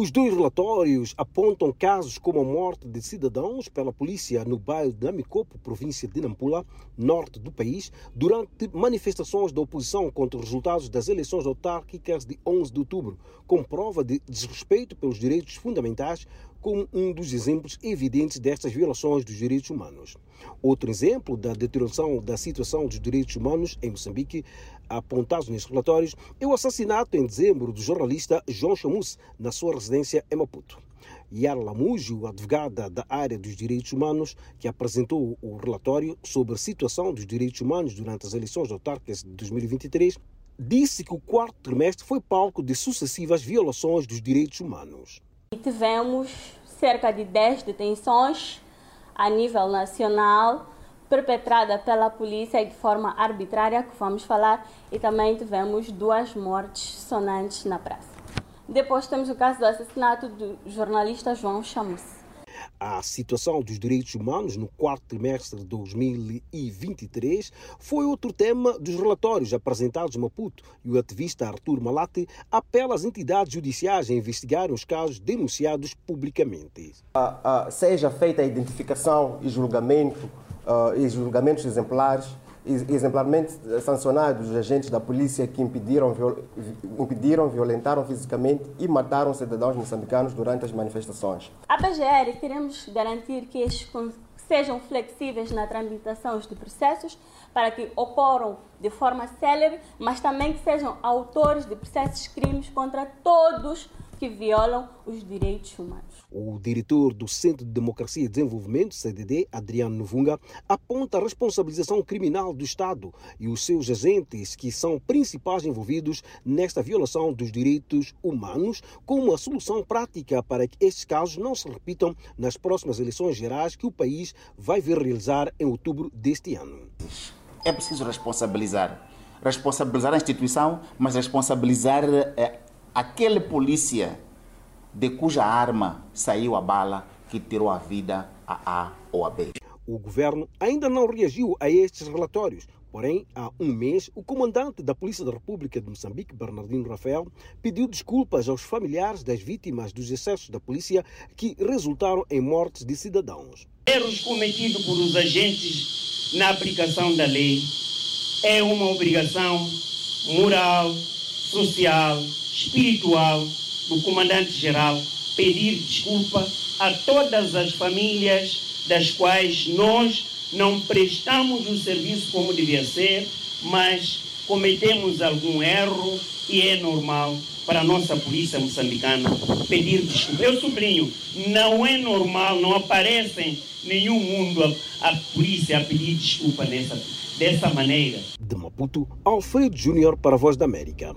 Os dois relatórios apontam casos como a morte de cidadãos pela polícia no bairro de Namicopo, província de Nampula, norte do país, durante manifestações da oposição contra os resultados das eleições autárquicas de 11 de outubro, com prova de desrespeito pelos direitos fundamentais como um dos exemplos evidentes destas violações dos direitos humanos. Outro exemplo da deterioração da situação dos direitos humanos em Moçambique, apontado nestes relatórios, é o assassinato em dezembro do jornalista João Chamus na sua residência em Maputo. Yara Lamujo, advogada da área dos direitos humanos, que apresentou o relatório sobre a situação dos direitos humanos durante as eleições autárquicas de 2023, disse que o quarto trimestre foi palco de sucessivas violações dos direitos humanos. E tivemos cerca de 10 detenções a nível nacional, perpetrada pela polícia de forma arbitrária, que vamos falar, e também tivemos duas mortes sonantes na praça. Depois temos o caso do assassinato do jornalista João Chamus a situação dos direitos humanos no quarto trimestre de 2023 foi outro tema dos relatórios apresentados em Maputo e o ativista Artur Malate apela às entidades judiciais a investigarem os casos denunciados publicamente. seja feita a identificação e julgamento uh, e julgamentos exemplares exemplarmente sancionados os agentes da polícia que impediram, impediram, violentaram fisicamente e mataram cidadãos moçambicanos durante as manifestações. A PGR queremos garantir que estes sejam flexíveis na tramitação de processos para que ocorram de forma célere, mas também que sejam autores de processos crimes contra todos que violam os direitos humanos. O diretor do Centro de Democracia e Desenvolvimento, CDD, Adriano Novunga, aponta a responsabilização criminal do Estado e os seus agentes, que são principais envolvidos nesta violação dos direitos humanos, como a solução prática para que estes casos não se repitam nas próximas eleições gerais que o país vai ver realizar em outubro deste ano. É preciso responsabilizar. Responsabilizar a instituição, mas responsabilizar eh, aquele polícia de cuja arma saiu a bala que tirou a vida a A ou a B. O governo ainda não reagiu a estes relatórios. Porém, há um mês, o comandante da Polícia da República de Moçambique, Bernardino Rafael, pediu desculpas aos familiares das vítimas dos excessos da polícia que resultaram em mortes de cidadãos. Erros cometidos por os agentes na aplicação da lei é uma obrigação moral, social espiritual do comandante-geral pedir desculpa a todas as famílias das quais nós não prestamos o serviço como devia ser, mas cometemos algum erro e é normal para a nossa polícia moçambicana pedir desculpa. Eu sublinho, não é normal, não aparece em nenhum mundo a, a polícia a pedir desculpa nessa, dessa maneira. De Maputo, Alfredo Júnior para a Voz da América.